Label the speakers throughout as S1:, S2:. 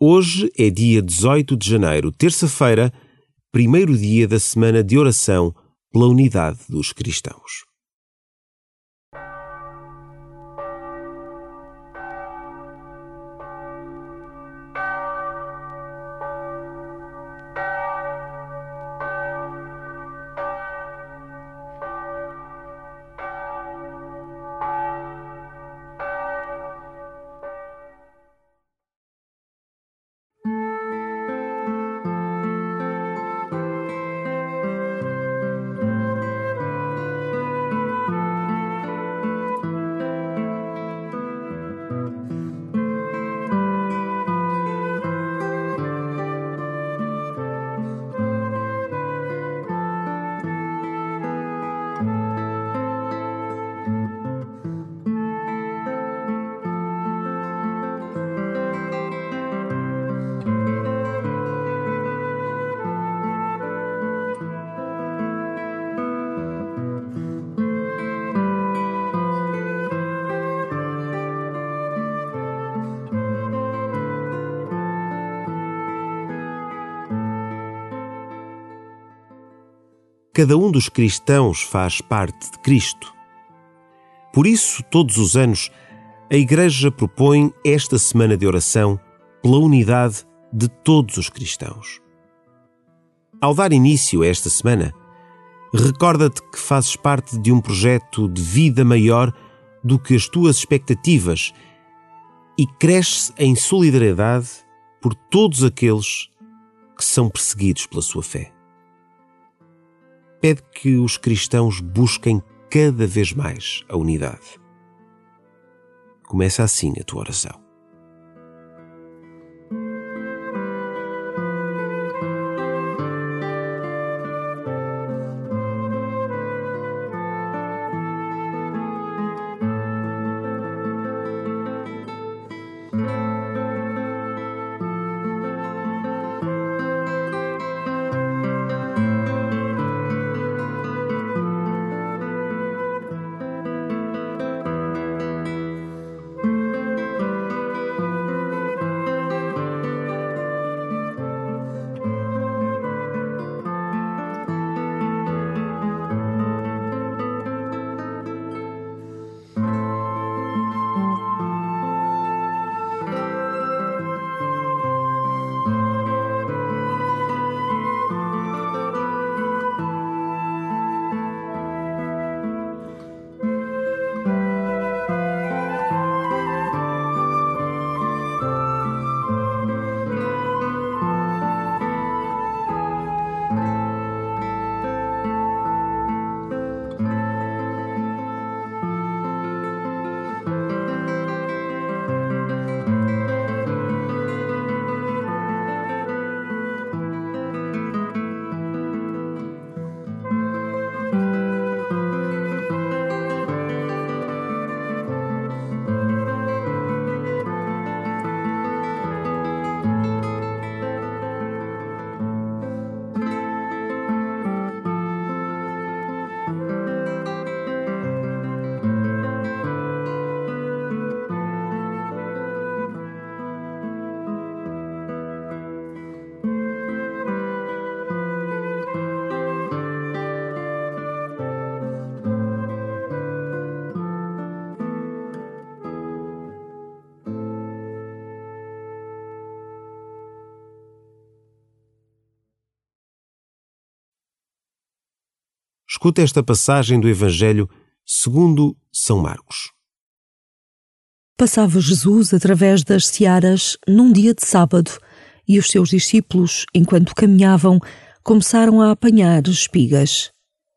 S1: Hoje é dia 18 de janeiro, terça-feira, primeiro dia da semana de oração pela unidade dos cristãos. Cada um dos cristãos faz parte de Cristo. Por isso, todos os anos, a Igreja propõe esta semana de oração pela unidade de todos os cristãos. Ao dar início a esta semana, recorda-te que fazes parte de um projeto de vida maior do que as tuas expectativas e cresce em solidariedade por todos aqueles que são perseguidos pela sua fé pede que os cristãos busquem cada vez mais a unidade. Começa assim a tua oração. Escuta esta passagem do Evangelho segundo São Marcos.
S2: Passava Jesus através das searas num dia de sábado e os seus discípulos, enquanto caminhavam, começaram a apanhar espigas.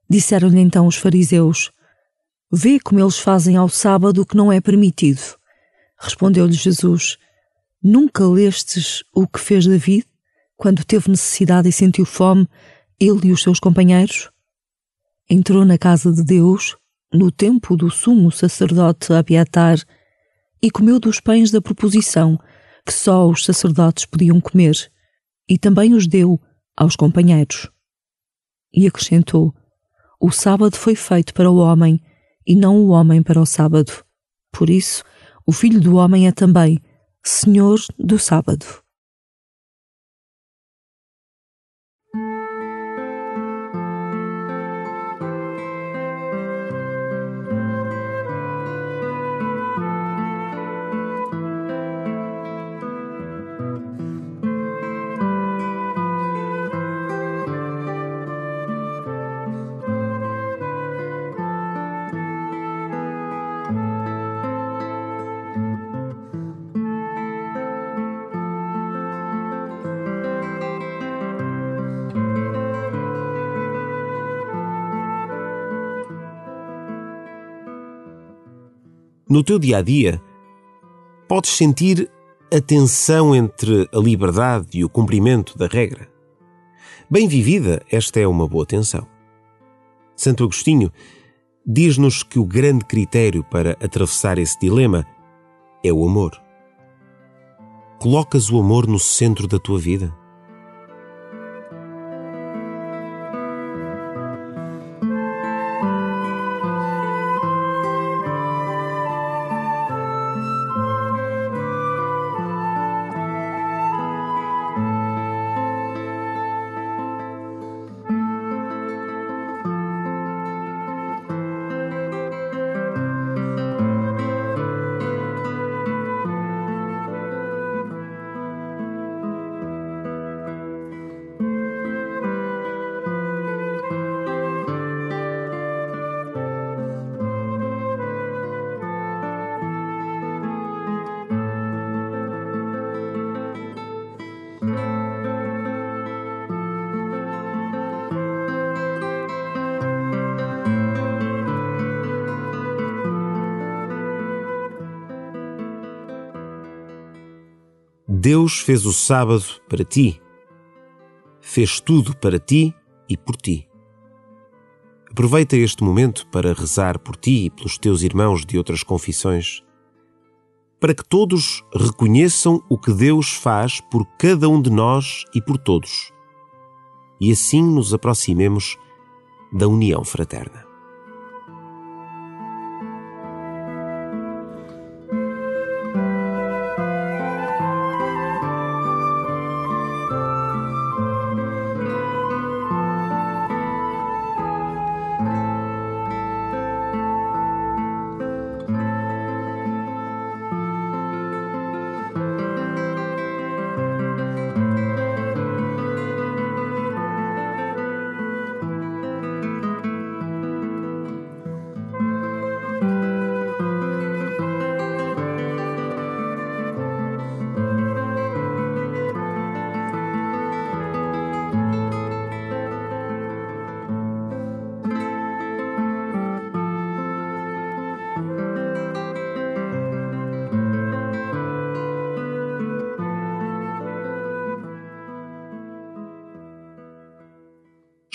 S2: Disseram-lhe então os fariseus: Vê como eles fazem ao sábado o que não é permitido. Respondeu-lhe Jesus: Nunca lestes o que fez David quando teve necessidade e sentiu fome, ele e os seus companheiros? Entrou na casa de Deus, no tempo do sumo sacerdote Abiatar, e comeu dos pães da proposição, que só os sacerdotes podiam comer, e também os deu aos companheiros. E acrescentou: O sábado foi feito para o homem, e não o homem para o sábado. Por isso, o filho do homem é também Senhor do sábado.
S1: No teu dia a dia, podes sentir a tensão entre a liberdade e o cumprimento da regra. Bem vivida, esta é uma boa tensão. Santo Agostinho diz-nos que o grande critério para atravessar esse dilema é o amor. Colocas o amor no centro da tua vida? Deus fez o sábado para ti. Fez tudo para ti e por ti. Aproveita este momento para rezar por ti e pelos teus irmãos de outras confissões, para que todos reconheçam o que Deus faz por cada um de nós e por todos, e assim nos aproximemos da união fraterna.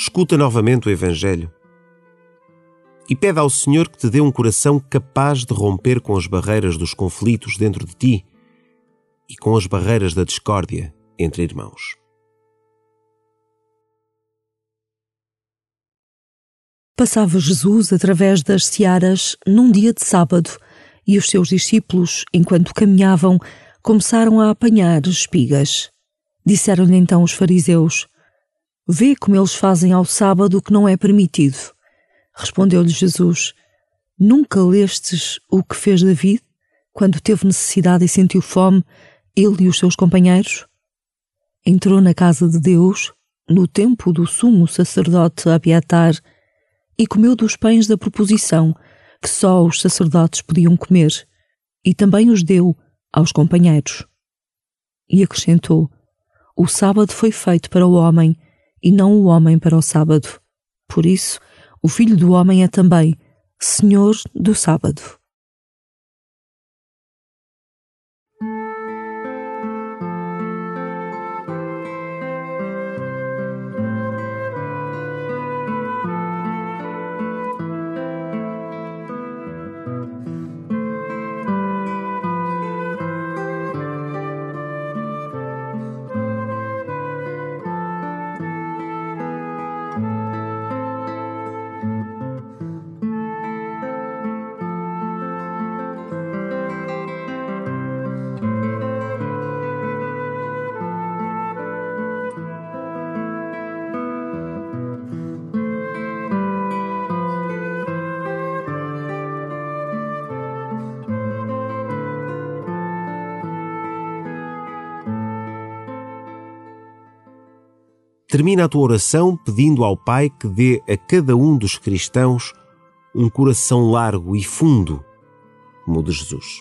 S1: Escuta novamente o Evangelho e pede ao Senhor que te dê um coração capaz de romper com as barreiras dos conflitos dentro de ti e com as barreiras da discórdia entre irmãos.
S2: Passava Jesus através das searas num dia de sábado e os seus discípulos, enquanto caminhavam, começaram a apanhar espigas. Disseram-lhe então os fariseus: Vê como eles fazem ao sábado o que não é permitido. Respondeu-lhe Jesus: Nunca lestes o que fez David quando teve necessidade e sentiu fome, ele e os seus companheiros? Entrou na casa de Deus, no tempo do sumo sacerdote Abiatar, e comeu dos pães da proposição, que só os sacerdotes podiam comer, e também os deu aos companheiros. E acrescentou: O sábado foi feito para o homem e não o homem para o sábado. Por isso, o Filho do Homem é também Senhor do sábado.
S1: Termina a tua oração pedindo ao Pai que dê a cada um dos cristãos um coração largo e fundo, como o de Jesus.